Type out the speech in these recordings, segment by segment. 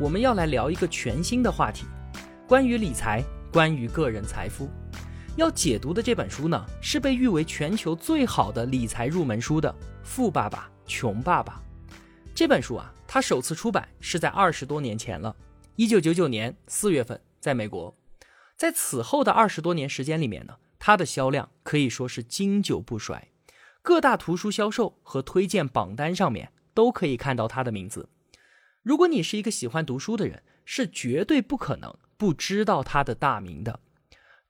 我们要来聊一个全新的话题，关于理财，关于个人财富。要解读的这本书呢，是被誉为全球最好的理财入门书的《富爸爸穷爸爸》。这本书啊，它首次出版是在二十多年前了，一九九九年四月份，在美国。在此后的二十多年时间里面呢，它的销量可以说是经久不衰，各大图书销售和推荐榜单上面都可以看到它的名字。如果你是一个喜欢读书的人，是绝对不可能不知道他的大名的。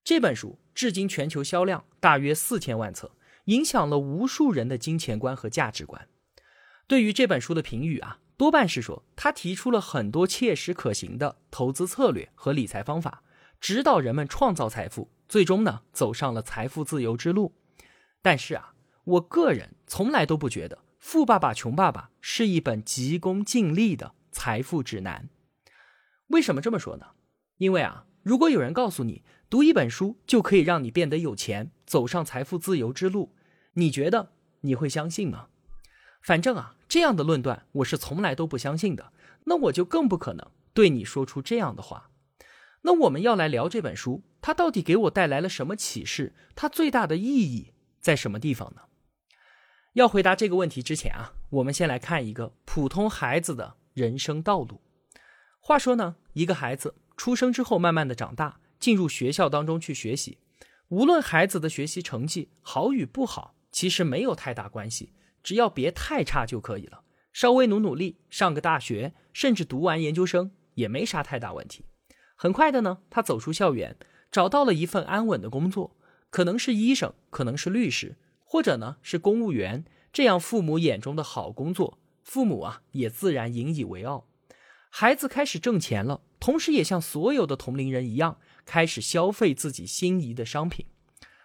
这本书至今全球销量大约四千万册，影响了无数人的金钱观和价值观。对于这本书的评语啊，多半是说他提出了很多切实可行的投资策略和理财方法，指导人们创造财富，最终呢走上了财富自由之路。但是啊，我个人从来都不觉得《富爸爸穷爸爸》是一本急功近利的。财富指南，为什么这么说呢？因为啊，如果有人告诉你读一本书就可以让你变得有钱，走上财富自由之路，你觉得你会相信吗？反正啊，这样的论断我是从来都不相信的。那我就更不可能对你说出这样的话。那我们要来聊这本书，它到底给我带来了什么启示？它最大的意义在什么地方呢？要回答这个问题之前啊，我们先来看一个普通孩子的。人生道路，话说呢，一个孩子出生之后，慢慢的长大，进入学校当中去学习。无论孩子的学习成绩好与不好，其实没有太大关系，只要别太差就可以了。稍微努努力，上个大学，甚至读完研究生，也没啥太大问题。很快的呢，他走出校园，找到了一份安稳的工作，可能是医生，可能是律师，或者呢是公务员，这样父母眼中的好工作。父母啊，也自然引以为傲。孩子开始挣钱了，同时也像所有的同龄人一样，开始消费自己心仪的商品。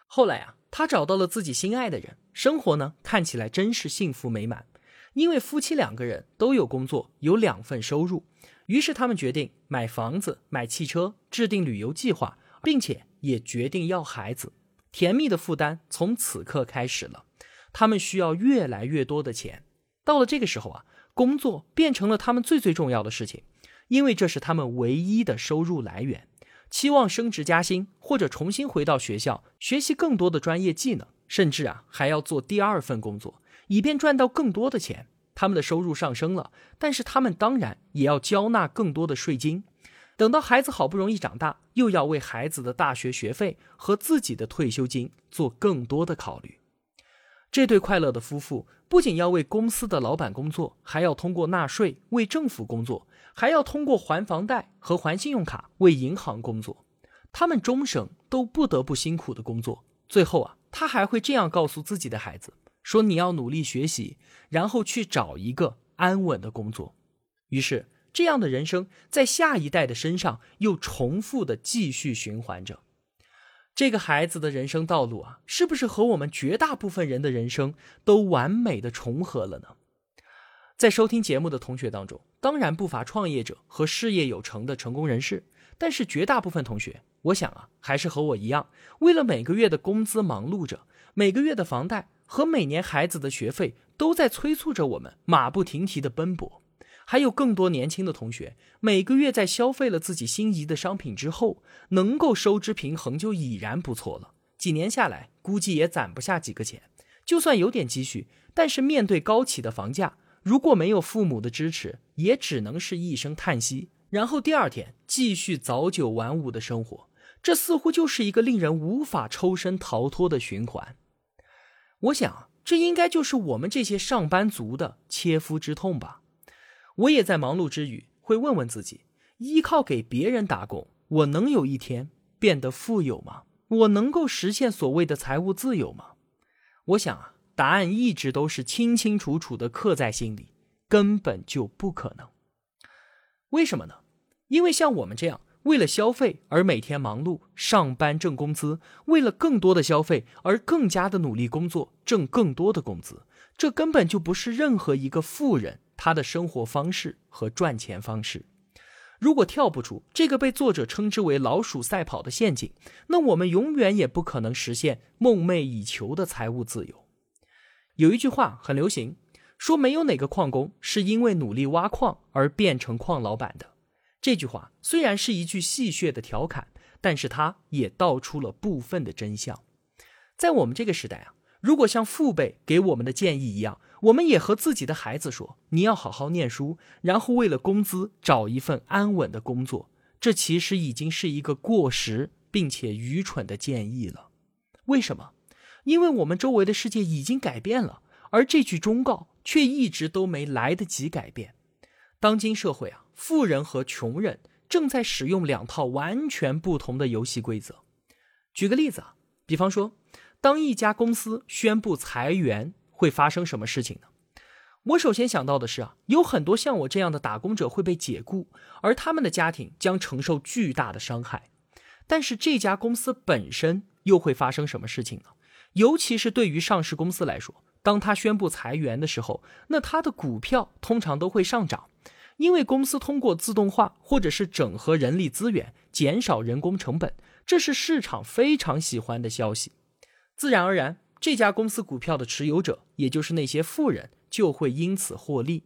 后来啊，他找到了自己心爱的人，生活呢看起来真是幸福美满。因为夫妻两个人都有工作，有两份收入，于是他们决定买房子、买汽车，制定旅游计划，并且也决定要孩子。甜蜜的负担从此刻开始了，他们需要越来越多的钱。到了这个时候啊，工作变成了他们最最重要的事情，因为这是他们唯一的收入来源。期望升职加薪，或者重新回到学校学习更多的专业技能，甚至啊还要做第二份工作，以便赚到更多的钱。他们的收入上升了，但是他们当然也要交纳更多的税金。等到孩子好不容易长大，又要为孩子的大学学费和自己的退休金做更多的考虑。这对快乐的夫妇不仅要为公司的老板工作，还要通过纳税为政府工作，还要通过还房贷和还信用卡为银行工作。他们终生都不得不辛苦的工作。最后啊，他还会这样告诉自己的孩子：“说你要努力学习，然后去找一个安稳的工作。”于是，这样的人生在下一代的身上又重复的继续循环着。这个孩子的人生道路啊，是不是和我们绝大部分人的人生都完美的重合了呢？在收听节目的同学当中，当然不乏创业者和事业有成的成功人士，但是绝大部分同学，我想啊，还是和我一样，为了每个月的工资忙碌着，每个月的房贷和每年孩子的学费都在催促着我们马不停蹄的奔波。还有更多年轻的同学，每个月在消费了自己心仪的商品之后，能够收支平衡就已然不错了。几年下来，估计也攒不下几个钱。就算有点积蓄，但是面对高企的房价，如果没有父母的支持，也只能是一声叹息。然后第二天继续早九晚五的生活，这似乎就是一个令人无法抽身逃脱的循环。我想，这应该就是我们这些上班族的切肤之痛吧。我也在忙碌之余，会问问自己：依靠给别人打工，我能有一天变得富有吗？我能够实现所谓的财务自由吗？我想啊，答案一直都是清清楚楚的刻在心里，根本就不可能。为什么呢？因为像我们这样为了消费而每天忙碌上班挣工资，为了更多的消费而更加的努力工作挣更多的工资，这根本就不是任何一个富人他的生活方式和赚钱方式。如果跳不出这个被作者称之为“老鼠赛跑”的陷阱，那我们永远也不可能实现梦寐以求的财务自由。有一句话很流行，说没有哪个矿工是因为努力挖矿而变成矿老板的。这句话虽然是一句戏谑的调侃，但是它也道出了部分的真相。在我们这个时代啊，如果像父辈给我们的建议一样，我们也和自己的孩子说：“你要好好念书，然后为了工资找一份安稳的工作。”这其实已经是一个过时并且愚蠢的建议了。为什么？因为我们周围的世界已经改变了，而这句忠告却一直都没来得及改变。当今社会啊。富人和穷人正在使用两套完全不同的游戏规则。举个例子啊，比方说，当一家公司宣布裁员，会发生什么事情呢？我首先想到的是啊，有很多像我这样的打工者会被解雇，而他们的家庭将承受巨大的伤害。但是这家公司本身又会发生什么事情呢？尤其是对于上市公司来说，当他宣布裁员的时候，那他的股票通常都会上涨。因为公司通过自动化或者是整合人力资源，减少人工成本，这是市场非常喜欢的消息。自然而然，这家公司股票的持有者，也就是那些富人，就会因此获利。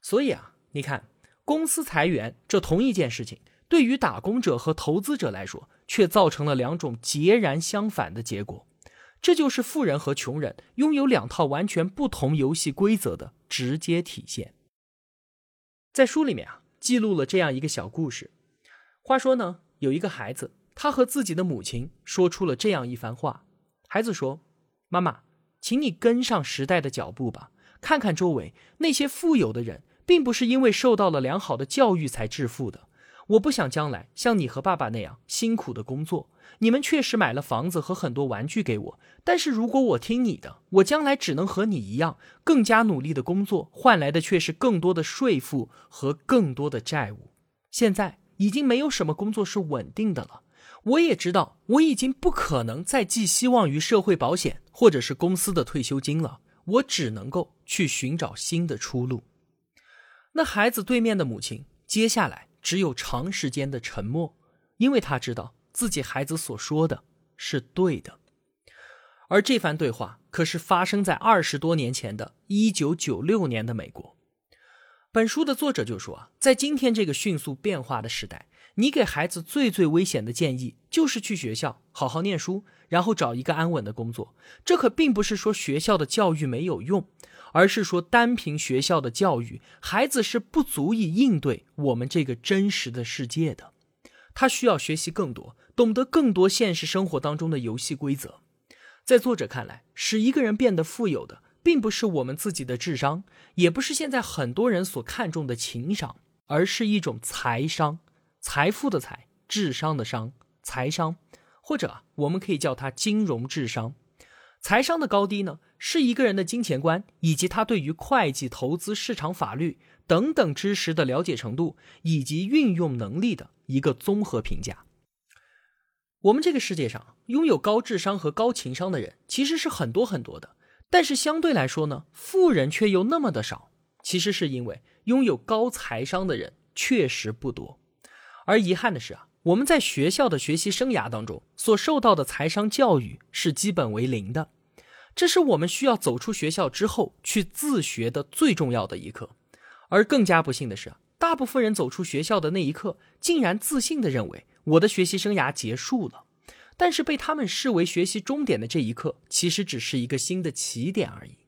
所以啊，你看，公司裁员这同一件事情，对于打工者和投资者来说，却造成了两种截然相反的结果。这就是富人和穷人拥有两套完全不同游戏规则的直接体现。在书里面啊，记录了这样一个小故事。话说呢，有一个孩子，他和自己的母亲说出了这样一番话。孩子说：“妈妈，请你跟上时代的脚步吧，看看周围那些富有的人，并不是因为受到了良好的教育才致富的。我不想将来像你和爸爸那样辛苦的工作。”你们确实买了房子和很多玩具给我，但是如果我听你的，我将来只能和你一样，更加努力的工作，换来的却是更多的税负和更多的债务。现在已经没有什么工作是稳定的了，我也知道我已经不可能再寄希望于社会保险或者是公司的退休金了，我只能够去寻找新的出路。那孩子对面的母亲，接下来只有长时间的沉默，因为他知道。自己孩子所说的是对的，而这番对话可是发生在二十多年前的一九九六年的美国。本书的作者就说啊，在今天这个迅速变化的时代，你给孩子最最危险的建议就是去学校好好念书，然后找一个安稳的工作。这可并不是说学校的教育没有用，而是说单凭学校的教育，孩子是不足以应对我们这个真实的世界的。他需要学习更多，懂得更多现实生活当中的游戏规则。在作者看来，使一个人变得富有的，并不是我们自己的智商，也不是现在很多人所看重的情商，而是一种财商，财富的财，智商的商，财商，或者啊我们可以叫它金融智商。财商的高低呢，是一个人的金钱观以及他对于会计、投资、市场、法律等等知识的了解程度以及运用能力的。一个综合评价。我们这个世界上拥有高智商和高情商的人其实是很多很多的，但是相对来说呢，富人却又那么的少。其实是因为拥有高财商的人确实不多。而遗憾的是啊，我们在学校的学习生涯当中所受到的财商教育是基本为零的，这是我们需要走出学校之后去自学的最重要的一课。而更加不幸的是。大部分人走出学校的那一刻，竟然自信的认为我的学习生涯结束了。但是被他们视为学习终点的这一刻，其实只是一个新的起点而已。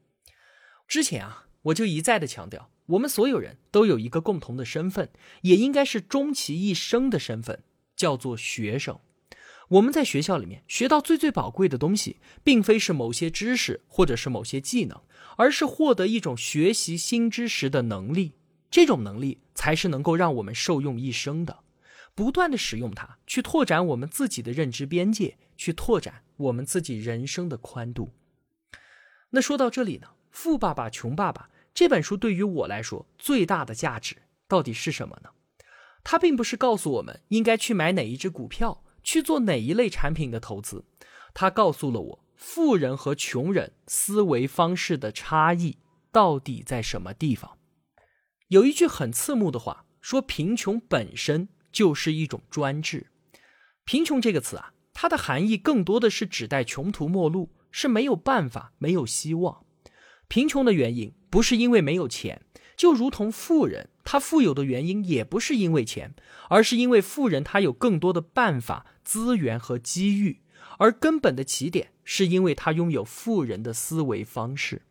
之前啊，我就一再的强调，我们所有人都有一个共同的身份，也应该是终其一生的身份，叫做学生。我们在学校里面学到最最宝贵的东西，并非是某些知识或者是某些技能，而是获得一种学习新知识的能力。这种能力才是能够让我们受用一生的，不断的使用它去拓展我们自己的认知边界，去拓展我们自己人生的宽度。那说到这里呢，《富爸爸穷爸爸》这本书对于我来说最大的价值到底是什么呢？他并不是告诉我们应该去买哪一只股票，去做哪一类产品的投资，他告诉了我，富人和穷人思维方式的差异到底在什么地方。有一句很刺目的话，说贫穷本身就是一种专制。贫穷这个词啊，它的含义更多的是指代穷途末路，是没有办法、没有希望。贫穷的原因不是因为没有钱。就如同富人，他富有的原因也不是因为钱，而是因为富人他有更多的办法、资源和机遇，而根本的起点是因为他拥有富人的思维方式。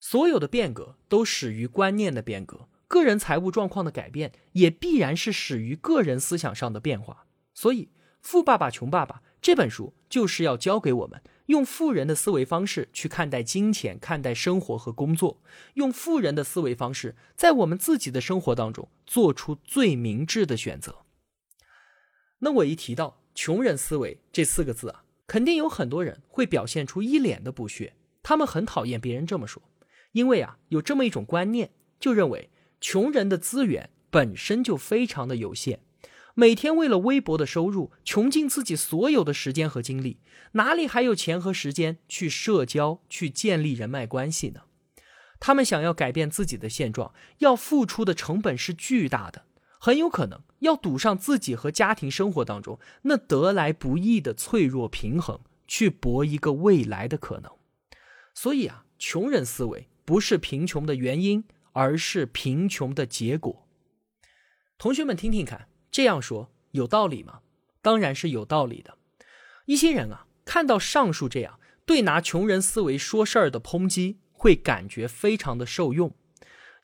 所有的变革都始于观念的变革，个人财务状况的改变也必然是始于个人思想上的变化。所以，《富爸爸穷爸爸》这本书就是要教给我们。用富人的思维方式去看待金钱、看待生活和工作，用富人的思维方式在我们自己的生活当中做出最明智的选择。那我一提到“穷人思维”这四个字啊，肯定有很多人会表现出一脸的不屑，他们很讨厌别人这么说，因为啊，有这么一种观念，就认为穷人的资源本身就非常的有限。每天为了微薄的收入，穷尽自己所有的时间和精力，哪里还有钱和时间去社交、去建立人脉关系呢？他们想要改变自己的现状，要付出的成本是巨大的，很有可能要赌上自己和家庭生活当中那得来不易的脆弱平衡，去搏一个未来的可能。所以啊，穷人思维不是贫穷的原因，而是贫穷的结果。同学们，听听看。这样说有道理吗？当然是有道理的。一些人啊，看到上述这样对拿穷人思维说事儿的抨击，会感觉非常的受用，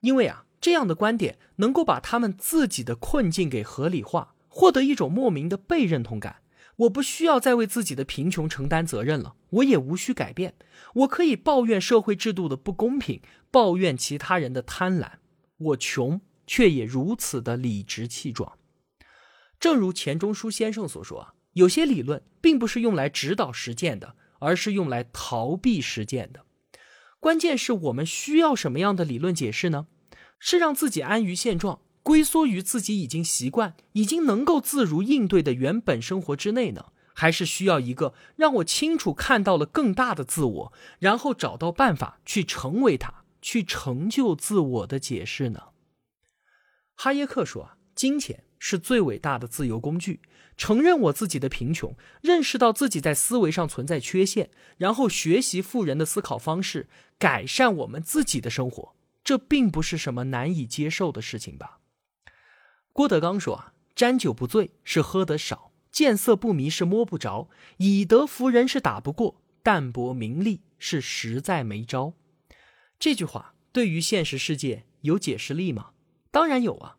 因为啊，这样的观点能够把他们自己的困境给合理化，获得一种莫名的被认同感。我不需要再为自己的贫穷承担责任了，我也无需改变，我可以抱怨社会制度的不公平，抱怨其他人的贪婪，我穷却也如此的理直气壮。正如钱钟书先生所说啊，有些理论并不是用来指导实践的，而是用来逃避实践的。关键是我们需要什么样的理论解释呢？是让自己安于现状，龟缩于自己已经习惯、已经能够自如应对的原本生活之内呢？还是需要一个让我清楚看到了更大的自我，然后找到办法去成为它，去成就自我的解释呢？哈耶克说啊，金钱。是最伟大的自由工具。承认我自己的贫穷，认识到自己在思维上存在缺陷，然后学习富人的思考方式，改善我们自己的生活，这并不是什么难以接受的事情吧？郭德纲说啊：“沾酒不醉是喝得少，见色不迷是摸不着，以德服人是打不过，淡泊名利是实在没招。”这句话对于现实世界有解释力吗？当然有啊。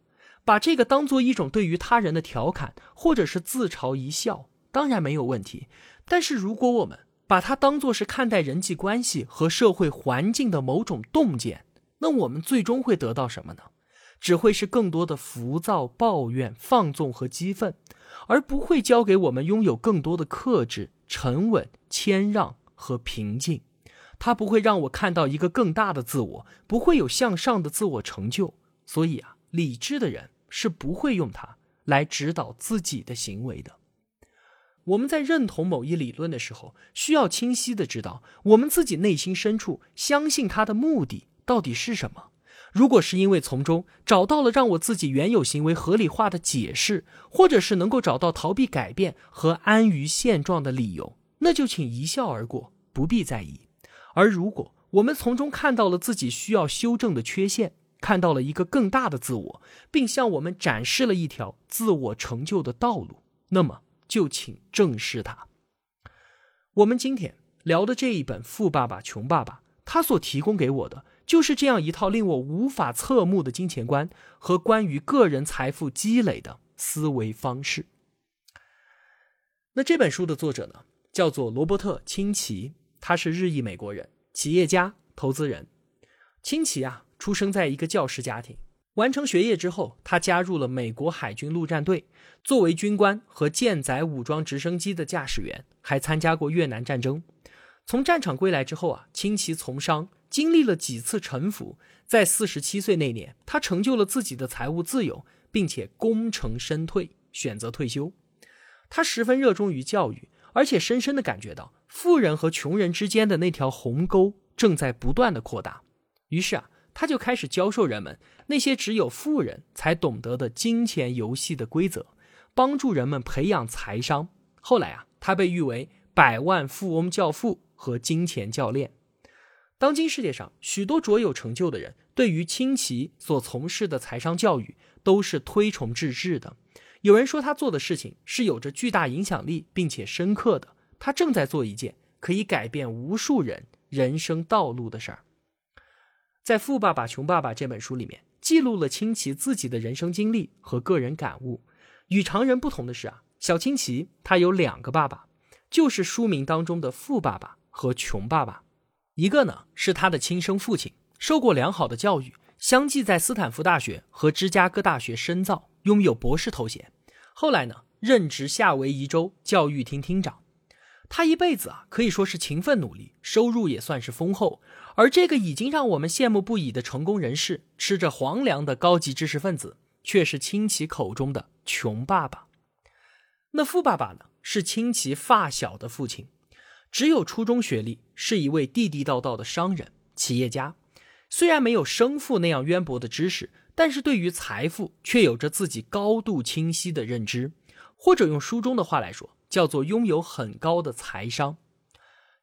把这个当做一种对于他人的调侃，或者是自嘲一笑，当然没有问题。但是如果我们把它当做是看待人际关系和社会环境的某种洞见，那我们最终会得到什么呢？只会是更多的浮躁、抱怨、放纵和激愤，而不会教给我们拥有更多的克制、沉稳、谦让和平静。它不会让我看到一个更大的自我，不会有向上的自我成就。所以啊，理智的人。是不会用它来指导自己的行为的。我们在认同某一理论的时候，需要清晰的知道我们自己内心深处相信它的目的到底是什么。如果是因为从中找到了让我自己原有行为合理化的解释，或者是能够找到逃避改变和安于现状的理由，那就请一笑而过，不必在意。而如果我们从中看到了自己需要修正的缺陷，看到了一个更大的自我，并向我们展示了一条自我成就的道路，那么就请正视它。我们今天聊的这一本《富爸爸穷爸爸》，他所提供给我的就是这样一套令我无法侧目的金钱观和关于个人财富积累的思维方式。那这本书的作者呢，叫做罗伯特·清崎，他是日裔美国人，企业家、投资人。清崎啊。出生在一个教师家庭，完成学业之后，他加入了美国海军陆战队，作为军官和舰载武装直升机的驾驶员，还参加过越南战争。从战场归来之后啊，清奇从商，经历了几次沉浮，在四十七岁那年，他成就了自己的财务自由，并且功成身退，选择退休。他十分热衷于教育，而且深深的感觉到富人和穷人之间的那条鸿沟正在不断的扩大。于是啊，他就开始教授人们那些只有富人才懂得的金钱游戏的规则，帮助人们培养财商。后来啊，他被誉为百万富翁教父和金钱教练。当今世界上许多卓有成就的人，对于清奇所从事的财商教育都是推崇致至的。有人说他做的事情是有着巨大影响力并且深刻的，他正在做一件可以改变无数人人生道路的事儿。在《富爸爸穷爸爸》这本书里面，记录了清奇自己的人生经历和个人感悟。与常人不同的是啊，小清奇他有两个爸爸，就是书名当中的富爸爸和穷爸爸。一个呢是他的亲生父亲，受过良好的教育，相继在斯坦福大学和芝加哥大学深造，拥有博士头衔。后来呢，任职夏威夷州教育厅厅长。他一辈子啊，可以说是勤奋努力，收入也算是丰厚。而这个已经让我们羡慕不已的成功人士，吃着皇粮的高级知识分子，却是亲戚口中的穷爸爸。那富爸爸呢？是亲戚发小的父亲，只有初中学历，是一位地地道道的商人、企业家。虽然没有生父那样渊博的知识，但是对于财富却有着自己高度清晰的认知，或者用书中的话来说。叫做拥有很高的财商。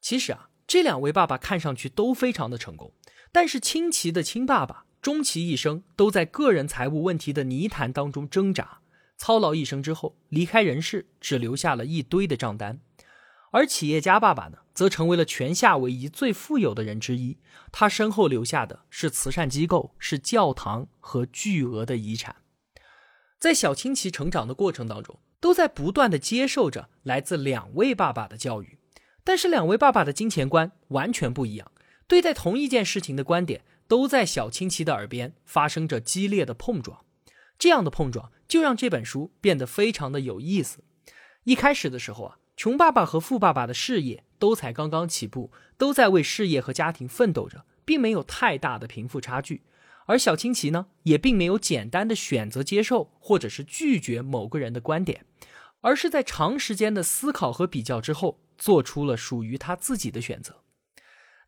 其实啊，这两位爸爸看上去都非常的成功，但是清奇的亲爸爸终其一生都在个人财务问题的泥潭当中挣扎，操劳一生之后离开人世，只留下了一堆的账单。而企业家爸爸呢，则成为了全夏威夷最富有的人之一，他身后留下的是慈善机构、是教堂和巨额的遗产。在小清奇成长的过程当中。都在不断的接受着来自两位爸爸的教育，但是两位爸爸的金钱观完全不一样，对待同一件事情的观点都在小清奇的耳边发生着激烈的碰撞。这样的碰撞就让这本书变得非常的有意思。一开始的时候啊，穷爸爸和富爸爸的事业都才刚刚起步，都在为事业和家庭奋斗着，并没有太大的贫富差距。而小清奇呢，也并没有简单的选择接受或者是拒绝某个人的观点，而是在长时间的思考和比较之后，做出了属于他自己的选择。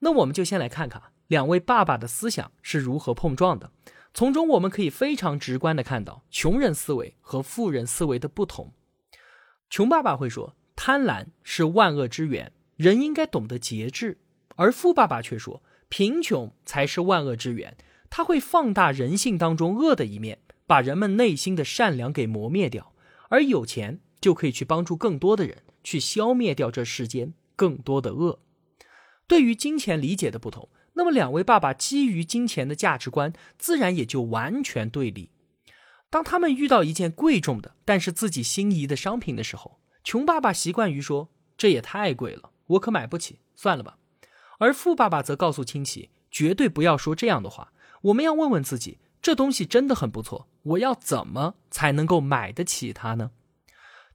那我们就先来看看两位爸爸的思想是如何碰撞的，从中我们可以非常直观的看到穷人思维和富人思维的不同。穷爸爸会说，贪婪是万恶之源，人应该懂得节制；而富爸爸却说，贫穷才是万恶之源。他会放大人性当中恶的一面，把人们内心的善良给磨灭掉，而有钱就可以去帮助更多的人，去消灭掉这世间更多的恶。对于金钱理解的不同，那么两位爸爸基于金钱的价值观自然也就完全对立。当他们遇到一件贵重的但是自己心仪的商品的时候，穷爸爸习惯于说：“这也太贵了，我可买不起，算了吧。”而富爸爸则告诉亲戚：“绝对不要说这样的话。”我们要问问自己，这东西真的很不错，我要怎么才能够买得起它呢？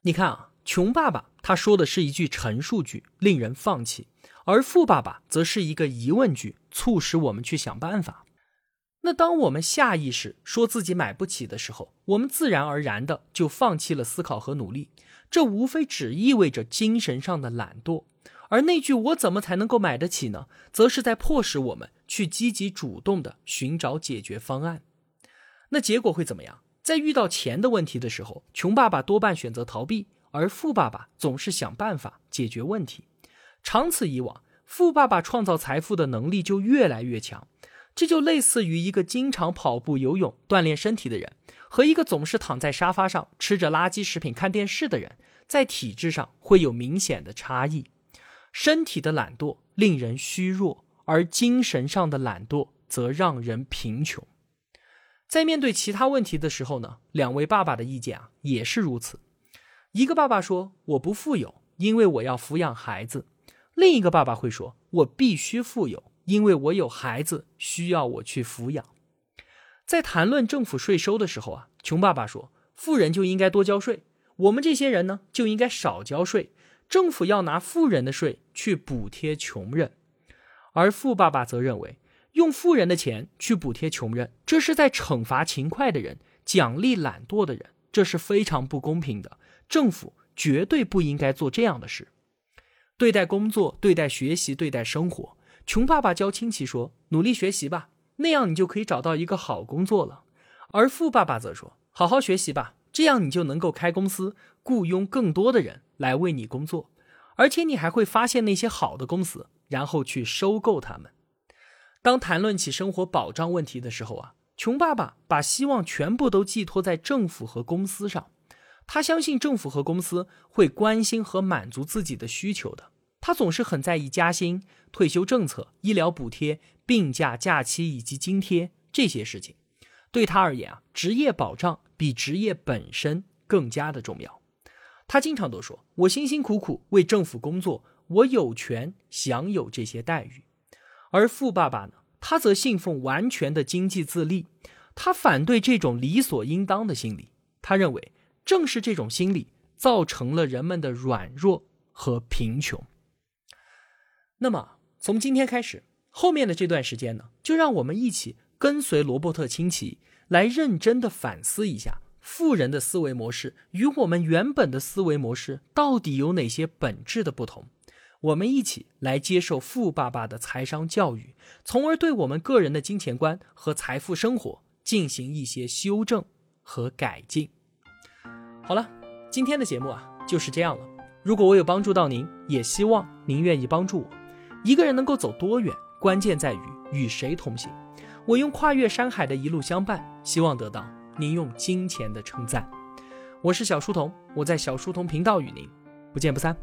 你看啊，穷爸爸他说的是一句陈述句，令人放弃；而富爸爸则是一个疑问句，促使我们去想办法。那当我们下意识说自己买不起的时候，我们自然而然的就放弃了思考和努力，这无非只意味着精神上的懒惰。而那句“我怎么才能够买得起呢？”则是在迫使我们去积极主动的寻找解决方案。那结果会怎么样？在遇到钱的问题的时候，穷爸爸多半选择逃避，而富爸爸总是想办法解决问题。长此以往，富爸爸创造财富的能力就越来越强。这就类似于一个经常跑步、游泳锻炼身体的人，和一个总是躺在沙发上吃着垃圾食品看电视的人，在体质上会有明显的差异。身体的懒惰令人虚弱，而精神上的懒惰则让人贫穷。在面对其他问题的时候呢，两位爸爸的意见啊也是如此。一个爸爸说：“我不富有，因为我要抚养孩子。”另一个爸爸会说：“我必须富有，因为我有孩子需要我去抚养。”在谈论政府税收的时候啊，穷爸爸说：“富人就应该多交税，我们这些人呢就应该少交税。”政府要拿富人的税去补贴穷人，而富爸爸则认为，用富人的钱去补贴穷人，这是在惩罚勤快的人，奖励懒惰的人，这是非常不公平的。政府绝对不应该做这样的事。对待工作，对待学习，对待生活，穷爸爸教亲戚说：“努力学习吧，那样你就可以找到一个好工作了。”而富爸爸则说：“好好学习吧，这样你就能够开公司，雇佣更多的人来为你工作，而且你还会发现那些好的公司，然后去收购他们。”当谈论起生活保障问题的时候啊，穷爸爸把希望全部都寄托在政府和公司上。他相信政府和公司会关心和满足自己的需求的。他总是很在意加薪、退休政策、医疗补贴、病假、假期以及津贴这些事情。对他而言啊，职业保障比职业本身更加的重要。他经常都说：“我辛辛苦苦为政府工作，我有权享有这些待遇。”而富爸爸呢，他则信奉完全的经济自立，他反对这种理所应当的心理。他认为，正是这种心理造成了人们的软弱和贫穷。那么，从今天开始，后面的这段时间呢，就让我们一起跟随罗伯特清崎，来认真的反思一下富人的思维模式与我们原本的思维模式到底有哪些本质的不同。我们一起来接受富爸爸的财商教育，从而对我们个人的金钱观和财富生活进行一些修正和改进。好了，今天的节目啊就是这样了。如果我有帮助到您，也希望您愿意帮助我。一个人能够走多远，关键在于与谁同行。我用跨越山海的一路相伴，希望得到您用金钱的称赞。我是小书童，我在小书童频道与您不见不散。